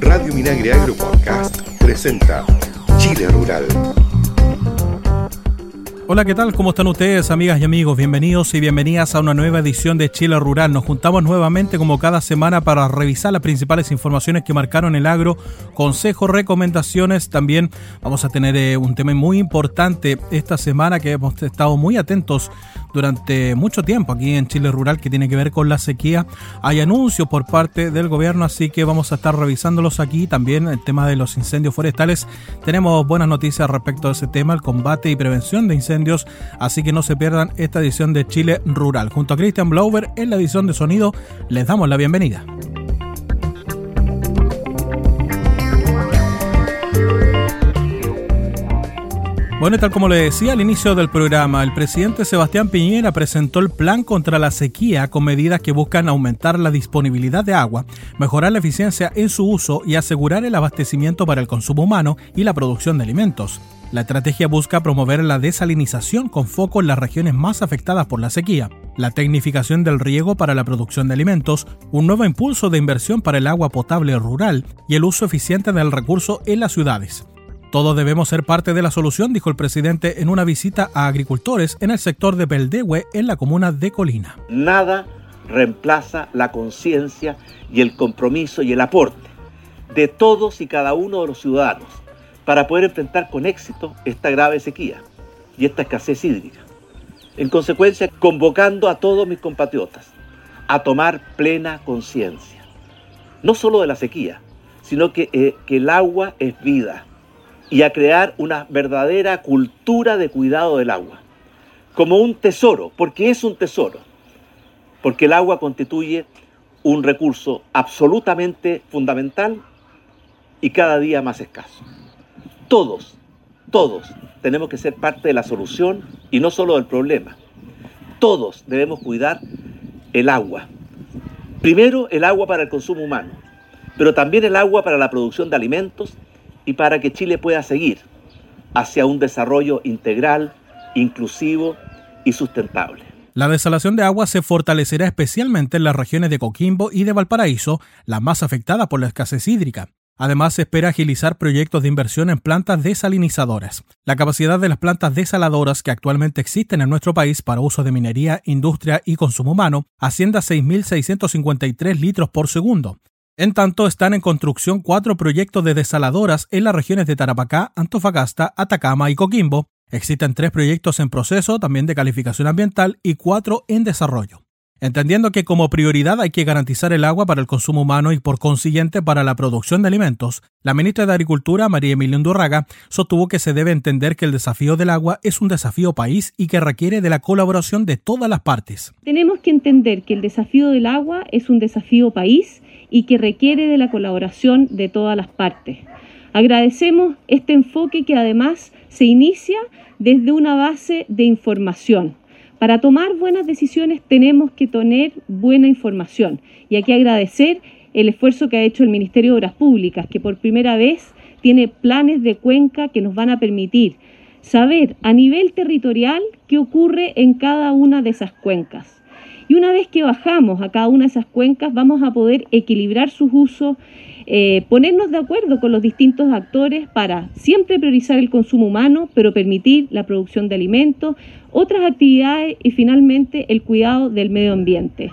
Radio Minagre Agro Podcast presenta Chile Rural. Hola, ¿qué tal? ¿Cómo están ustedes, amigas y amigos? Bienvenidos y bienvenidas a una nueva edición de Chile Rural. Nos juntamos nuevamente como cada semana para revisar las principales informaciones que marcaron el agro, consejos, recomendaciones. También vamos a tener eh, un tema muy importante esta semana que hemos estado muy atentos durante mucho tiempo aquí en Chile Rural que tiene que ver con la sequía. Hay anuncios por parte del gobierno, así que vamos a estar revisándolos aquí. También el tema de los incendios forestales. Tenemos buenas noticias respecto a ese tema, el combate y prevención de incendios así que no se pierdan esta edición de Chile Rural. Junto a Christian Blower en la edición de sonido, les damos la bienvenida. Bueno, tal como le decía al inicio del programa, el presidente Sebastián Piñera presentó el plan contra la sequía con medidas que buscan aumentar la disponibilidad de agua, mejorar la eficiencia en su uso y asegurar el abastecimiento para el consumo humano y la producción de alimentos. La estrategia busca promover la desalinización con foco en las regiones más afectadas por la sequía, la tecnificación del riego para la producción de alimentos, un nuevo impulso de inversión para el agua potable rural y el uso eficiente del recurso en las ciudades. Todos debemos ser parte de la solución, dijo el presidente en una visita a agricultores en el sector de Beldehue, en la comuna de Colina. Nada reemplaza la conciencia y el compromiso y el aporte de todos y cada uno de los ciudadanos para poder enfrentar con éxito esta grave sequía y esta escasez hídrica. En consecuencia, convocando a todos mis compatriotas a tomar plena conciencia, no solo de la sequía, sino que, eh, que el agua es vida y a crear una verdadera cultura de cuidado del agua, como un tesoro, porque es un tesoro, porque el agua constituye un recurso absolutamente fundamental y cada día más escaso todos, todos tenemos que ser parte de la solución y no solo del problema. Todos debemos cuidar el agua. Primero, el agua para el consumo humano, pero también el agua para la producción de alimentos y para que Chile pueda seguir hacia un desarrollo integral, inclusivo y sustentable. La desalación de agua se fortalecerá especialmente en las regiones de Coquimbo y de Valparaíso, las más afectadas por la escasez hídrica. Además, se espera agilizar proyectos de inversión en plantas desalinizadoras. La capacidad de las plantas desaladoras que actualmente existen en nuestro país para uso de minería, industria y consumo humano asciende a 6.653 litros por segundo. En tanto, están en construcción cuatro proyectos de desaladoras en las regiones de Tarapacá, Antofagasta, Atacama y Coquimbo. Existen tres proyectos en proceso, también de calificación ambiental, y cuatro en desarrollo. Entendiendo que como prioridad hay que garantizar el agua para el consumo humano y por consiguiente para la producción de alimentos, la ministra de Agricultura, María Emilia Undurraga, sostuvo que se debe entender que el desafío del agua es un desafío país y que requiere de la colaboración de todas las partes. Tenemos que entender que el desafío del agua es un desafío país y que requiere de la colaboración de todas las partes. Agradecemos este enfoque que además se inicia desde una base de información para tomar buenas decisiones tenemos que tener buena información y aquí agradecer el esfuerzo que ha hecho el Ministerio de Obras Públicas, que por primera vez tiene planes de cuenca que nos van a permitir saber a nivel territorial qué ocurre en cada una de esas cuencas. Y una vez que bajamos a cada una de esas cuencas, vamos a poder equilibrar sus usos, eh, ponernos de acuerdo con los distintos actores para siempre priorizar el consumo humano, pero permitir la producción de alimentos, otras actividades y finalmente el cuidado del medio ambiente.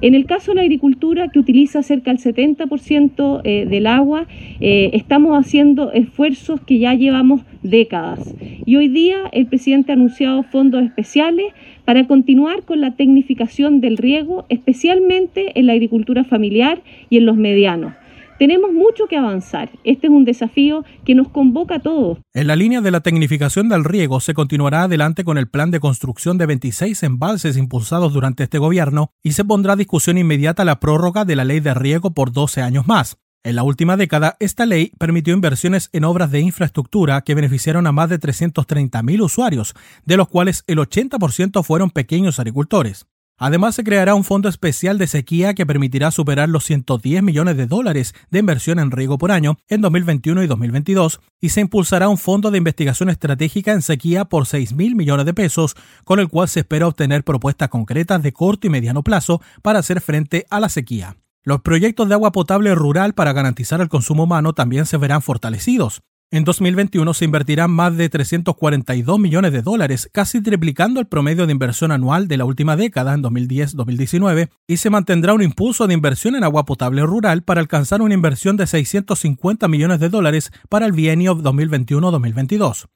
En el caso de la agricultura, que utiliza cerca del 70% eh, del agua, eh, estamos haciendo esfuerzos que ya llevamos décadas. Y hoy día el presidente ha anunciado fondos especiales para continuar con la tecnificación del riego, especialmente en la agricultura familiar y en los medianos. Tenemos mucho que avanzar. Este es un desafío que nos convoca a todos. En la línea de la tecnificación del riego se continuará adelante con el plan de construcción de 26 embalses impulsados durante este gobierno y se pondrá a discusión inmediata la prórroga de la ley de riego por 12 años más. En la última década, esta ley permitió inversiones en obras de infraestructura que beneficiaron a más de 330.000 usuarios, de los cuales el 80% fueron pequeños agricultores. Además, se creará un fondo especial de sequía que permitirá superar los 110 millones de dólares de inversión en riego por año en 2021 y 2022 y se impulsará un fondo de investigación estratégica en sequía por 6 mil millones de pesos, con el cual se espera obtener propuestas concretas de corto y mediano plazo para hacer frente a la sequía. Los proyectos de agua potable rural para garantizar el consumo humano también se verán fortalecidos. En 2021 se invertirán más de 342 millones de dólares, casi triplicando el promedio de inversión anual de la última década, en 2010-2019, y se mantendrá un impulso de inversión en agua potable rural para alcanzar una inversión de 650 millones de dólares para el bienio 2021-2022.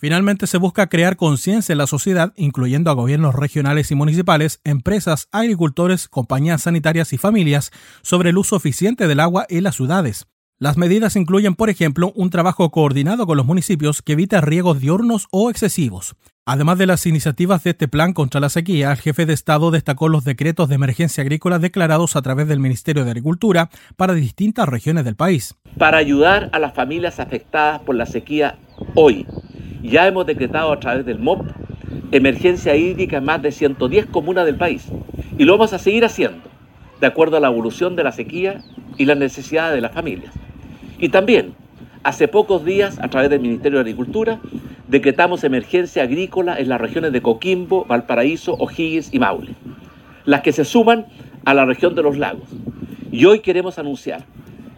Finalmente se busca crear conciencia en la sociedad, incluyendo a gobiernos regionales y municipales, empresas, agricultores, compañías sanitarias y familias, sobre el uso eficiente del agua en las ciudades. Las medidas incluyen, por ejemplo, un trabajo coordinado con los municipios que evita riegos diurnos o excesivos. Además de las iniciativas de este plan contra la sequía, el jefe de Estado destacó los decretos de emergencia agrícola declarados a través del Ministerio de Agricultura para distintas regiones del país. Para ayudar a las familias afectadas por la sequía hoy, ya hemos decretado a través del MOP emergencia hídrica en más de 110 comunas del país y lo vamos a seguir haciendo de acuerdo a la evolución de la sequía y las necesidades de las familias. Y también, hace pocos días, a través del Ministerio de Agricultura, decretamos emergencia agrícola en las regiones de Coquimbo, Valparaíso, O'Higgins y Maule, las que se suman a la región de los lagos. Y hoy queremos anunciar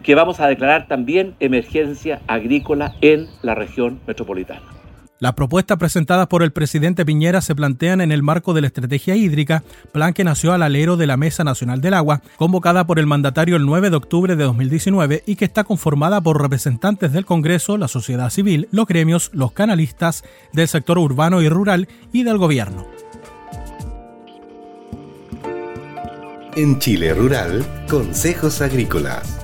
que vamos a declarar también emergencia agrícola en la región metropolitana. Las propuestas presentadas por el presidente Piñera se plantean en el marco de la estrategia hídrica, plan que nació al alero de la Mesa Nacional del Agua, convocada por el mandatario el 9 de octubre de 2019 y que está conformada por representantes del Congreso, la sociedad civil, los gremios, los canalistas, del sector urbano y rural y del gobierno. En Chile Rural, Consejos Agrícolas.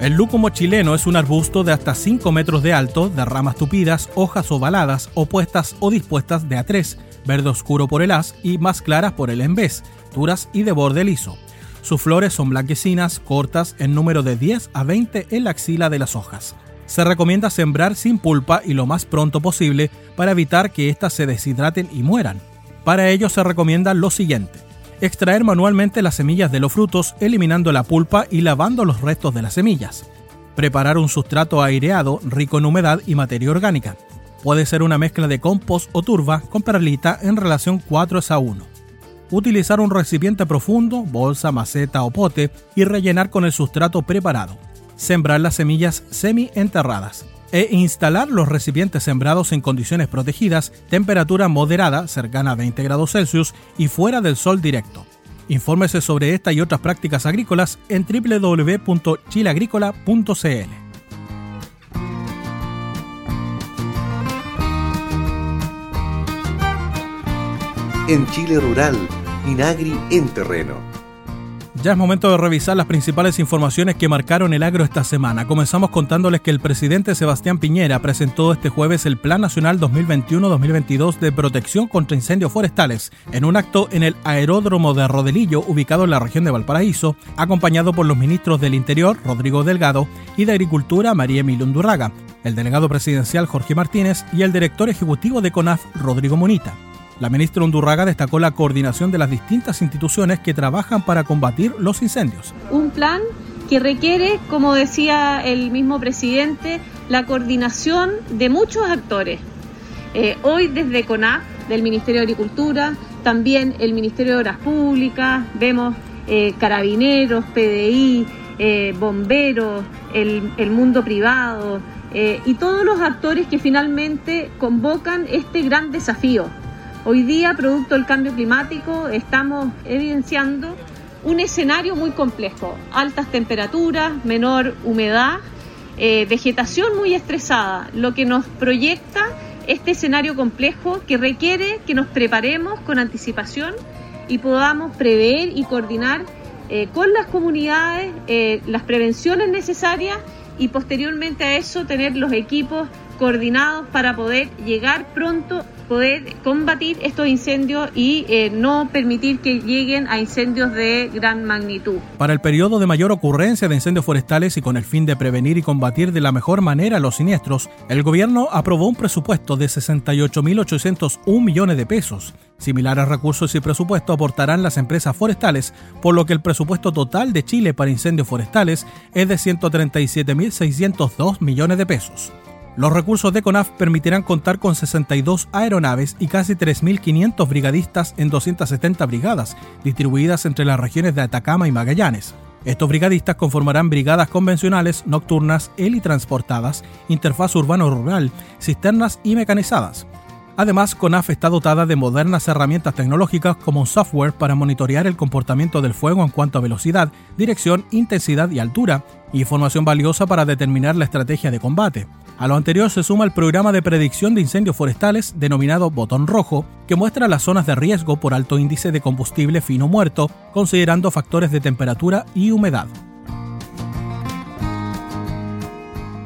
El lúcumo chileno es un arbusto de hasta 5 metros de alto, de ramas tupidas, hojas ovaladas, opuestas o dispuestas de a 3, verde oscuro por el haz y más claras por el embés, duras y de borde liso. Sus flores son blanquecinas, cortas, en número de 10 a 20 en la axila de las hojas. Se recomienda sembrar sin pulpa y lo más pronto posible para evitar que éstas se deshidraten y mueran. Para ello se recomienda lo siguiente extraer manualmente las semillas de los frutos eliminando la pulpa y lavando los restos de las semillas. Preparar un sustrato aireado rico en humedad y materia orgánica. Puede ser una mezcla de compost o turba con perlita en relación 4 a 1. Utilizar un recipiente profundo, bolsa, maceta o pote y rellenar con el sustrato preparado. Sembrar las semillas semi-enterradas e instalar los recipientes sembrados en condiciones protegidas, temperatura moderada, cercana a 20 grados Celsius y fuera del sol directo. Infórmese sobre esta y otras prácticas agrícolas en www.chileagrícola.cl. En Chile Rural, Inagri en terreno ya es momento de revisar las principales informaciones que marcaron el agro esta semana. Comenzamos contándoles que el presidente Sebastián Piñera presentó este jueves el Plan Nacional 2021-2022 de protección contra incendios forestales en un acto en el aeródromo de Rodelillo, ubicado en la región de Valparaíso, acompañado por los ministros del Interior, Rodrigo Delgado, y de Agricultura, María Emilia Undurraga, el delegado presidencial Jorge Martínez y el director ejecutivo de CONAF, Rodrigo Monita. La ministra Undurraga destacó la coordinación de las distintas instituciones que trabajan para combatir los incendios. Un plan que requiere, como decía el mismo presidente, la coordinación de muchos actores. Eh, hoy desde CONAP, del Ministerio de Agricultura, también el Ministerio de Obras Públicas, vemos eh, carabineros, PDI, eh, bomberos, el, mundo privado y todos los actores que finalmente convocan este gran desafío Hoy día, producto del cambio climático, estamos evidenciando un escenario muy complejo. Altas temperaturas, menor humedad, eh, vegetación muy estresada, lo que nos proyecta este escenario complejo que requiere que nos preparemos con anticipación y podamos prever y coordinar eh, con las comunidades eh, las prevenciones necesarias y posteriormente a eso tener los equipos coordinados para poder llegar pronto poder combatir estos incendios y eh, no permitir que lleguen a incendios de gran magnitud. Para el periodo de mayor ocurrencia de incendios forestales y con el fin de prevenir y combatir de la mejor manera los siniestros, el gobierno aprobó un presupuesto de 68.801 millones de pesos. Similares recursos y presupuesto aportarán las empresas forestales, por lo que el presupuesto total de Chile para incendios forestales es de 137.602 millones de pesos. Los recursos de CONAF permitirán contar con 62 aeronaves y casi 3.500 brigadistas en 270 brigadas, distribuidas entre las regiones de Atacama y Magallanes. Estos brigadistas conformarán brigadas convencionales, nocturnas, helitransportadas, interfaz urbano-rural, cisternas y mecanizadas. Además, CONAF está dotada de modernas herramientas tecnológicas como un software para monitorear el comportamiento del fuego en cuanto a velocidad, dirección, intensidad y altura, y información valiosa para determinar la estrategia de combate. A lo anterior se suma el programa de predicción de incendios forestales denominado Botón Rojo, que muestra las zonas de riesgo por alto índice de combustible fino muerto, considerando factores de temperatura y humedad.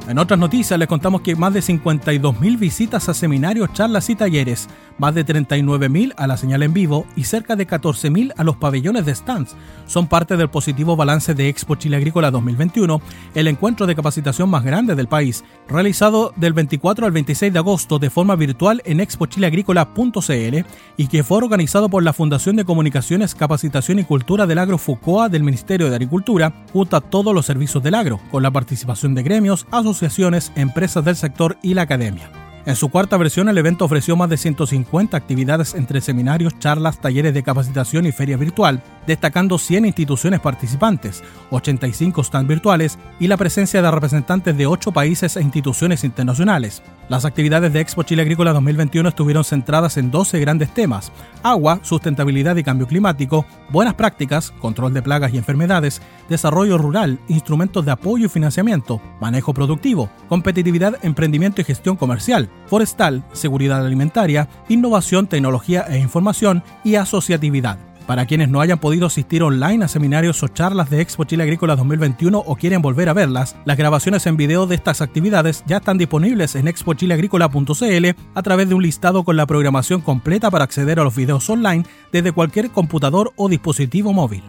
En otras noticias les contamos que más de 52.000 visitas a seminarios, charlas y talleres, más de 39.000 a la señal en vivo y cerca de 14.000 a los pabellones de stands. Son parte del positivo balance de Expo Chile Agrícola 2021, el encuentro de capacitación más grande del país, realizado del 24 al 26 de agosto de forma virtual en expochileagrícola.cl y que fue organizado por la Fundación de Comunicaciones, Capacitación y Cultura del Agro FUCOA del Ministerio de Agricultura, junto a todos los servicios del agro, con la participación de gremios, asociaciones, empresas del sector y la academia. En su cuarta versión, el evento ofreció más de 150 actividades entre seminarios, charlas, talleres de capacitación y feria virtual, destacando 100 instituciones participantes, 85 stands virtuales y la presencia de representantes de 8 países e instituciones internacionales. Las actividades de Expo Chile Agrícola 2021 estuvieron centradas en 12 grandes temas: agua, sustentabilidad y cambio climático, buenas prácticas, control de plagas y enfermedades, desarrollo rural, instrumentos de apoyo y financiamiento, manejo productivo, competitividad, emprendimiento y gestión comercial, forestal, seguridad alimentaria, innovación, tecnología e información y asociatividad. Para quienes no hayan podido asistir online a seminarios o charlas de Expo Chile Agrícola 2021 o quieren volver a verlas, las grabaciones en video de estas actividades ya están disponibles en expochileagrícola.cl a través de un listado con la programación completa para acceder a los videos online desde cualquier computador o dispositivo móvil.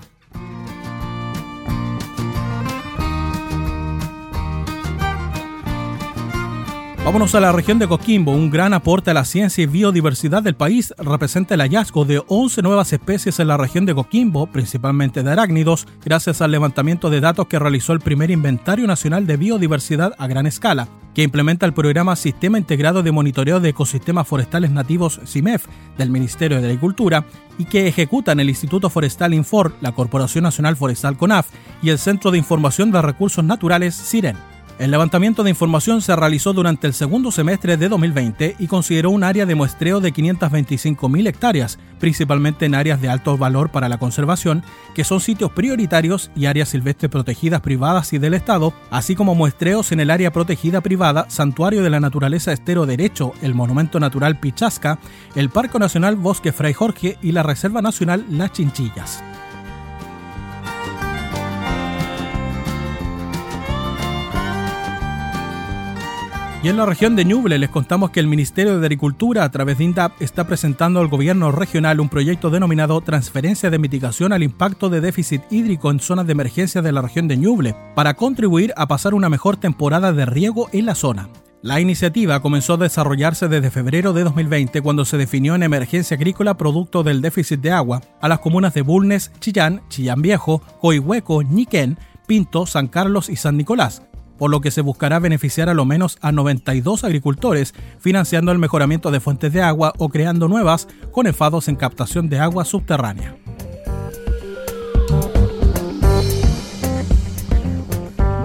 Vámonos a la región de Coquimbo. Un gran aporte a la ciencia y biodiversidad del país representa el hallazgo de 11 nuevas especies en la región de Coquimbo, principalmente de arácnidos, gracias al levantamiento de datos que realizó el primer Inventario Nacional de Biodiversidad a gran escala, que implementa el programa Sistema Integrado de Monitoreo de Ecosistemas Forestales Nativos CIMEF del Ministerio de Agricultura y que ejecutan el Instituto Forestal Infor, la Corporación Nacional Forestal CONAF y el Centro de Información de Recursos Naturales CIREN. El levantamiento de información se realizó durante el segundo semestre de 2020 y consideró un área de muestreo de 525.000 hectáreas, principalmente en áreas de alto valor para la conservación, que son sitios prioritarios y áreas silvestres protegidas privadas y del Estado, así como muestreos en el área protegida privada, Santuario de la Naturaleza Estero Derecho, el Monumento Natural Pichasca, el Parque Nacional Bosque Fray Jorge y la Reserva Nacional Las Chinchillas. Y en la región de Ñuble les contamos que el Ministerio de Agricultura a través de INDAP está presentando al gobierno regional un proyecto denominado Transferencia de Mitigación al Impacto de Déficit Hídrico en Zonas de Emergencia de la región de Ñuble para contribuir a pasar una mejor temporada de riego en la zona. La iniciativa comenzó a desarrollarse desde febrero de 2020 cuando se definió en emergencia agrícola producto del déficit de agua a las comunas de Bulnes, Chillán, Chillán Viejo, Coihueco, Ñiquén, Pinto, San Carlos y San Nicolás, por lo que se buscará beneficiar a lo menos a 92 agricultores, financiando el mejoramiento de fuentes de agua o creando nuevas con enfados en captación de agua subterránea.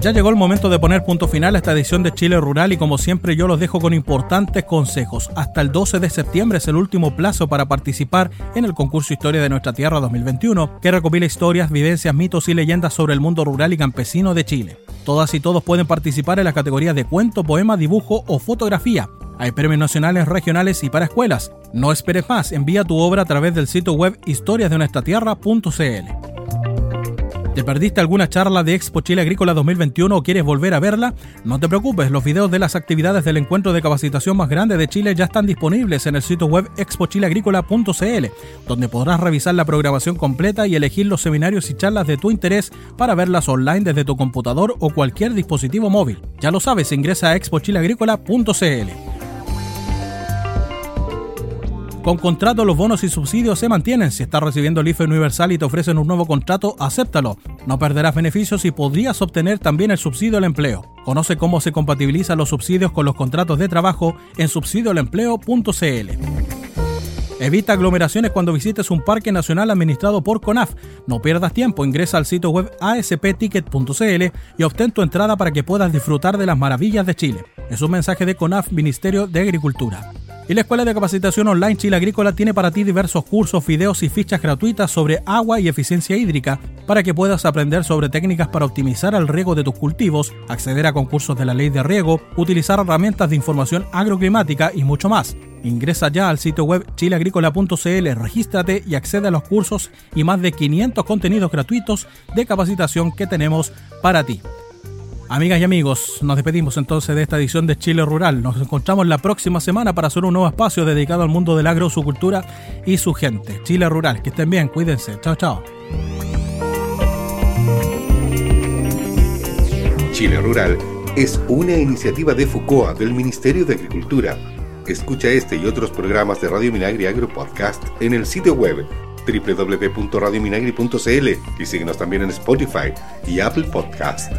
Ya llegó el momento de poner punto final a esta edición de Chile Rural y como siempre yo los dejo con importantes consejos. Hasta el 12 de septiembre es el último plazo para participar en el concurso Historia de nuestra Tierra 2021, que recopila historias, vivencias, mitos y leyendas sobre el mundo rural y campesino de Chile. Todas y todos pueden participar en las categorías de cuento, poema, dibujo o fotografía. Hay premios nacionales, regionales y para escuelas. No esperes más, envía tu obra a través del sitio web historiasdenuestratierra.cl. ¿Te perdiste alguna charla de Expo Chile Agrícola 2021 o quieres volver a verla? No te preocupes, los videos de las actividades del encuentro de capacitación más grande de Chile ya están disponibles en el sitio web expochileagrícola.cl, donde podrás revisar la programación completa y elegir los seminarios y charlas de tu interés para verlas online desde tu computador o cualquier dispositivo móvil. Ya lo sabes, ingresa a expochileagrícola.cl. Con contrato los bonos y subsidios se mantienen. Si estás recibiendo el IFE universal y te ofrecen un nuevo contrato, acéptalo. No perderás beneficios y podrías obtener también el subsidio al empleo. Conoce cómo se compatibilizan los subsidios con los contratos de trabajo en subsidioalempleo.cl. Evita aglomeraciones cuando visites un parque nacional administrado por CONAF. No pierdas tiempo, ingresa al sitio web aspticket.cl y obtén tu entrada para que puedas disfrutar de las maravillas de Chile. Es un mensaje de CONAF, Ministerio de Agricultura. Y la Escuela de Capacitación Online Chile Agrícola tiene para ti diversos cursos, videos y fichas gratuitas sobre agua y eficiencia hídrica para que puedas aprender sobre técnicas para optimizar el riego de tus cultivos, acceder a concursos de la ley de riego, utilizar herramientas de información agroclimática y mucho más. Ingresa ya al sitio web chileagrícola.cl, regístrate y accede a los cursos y más de 500 contenidos gratuitos de capacitación que tenemos para ti. Amigas y amigos, nos despedimos entonces de esta edición de Chile Rural. Nos encontramos la próxima semana para hacer un nuevo espacio dedicado al mundo del agro, su cultura y su gente. Chile Rural, que estén bien, cuídense. Chao, chao. Chile Rural es una iniciativa de FUCOA del Ministerio de Agricultura. Escucha este y otros programas de Radio Minagri Agro Podcast en el sitio web www.radiominagri.cl y síguenos también en Spotify y Apple Podcast.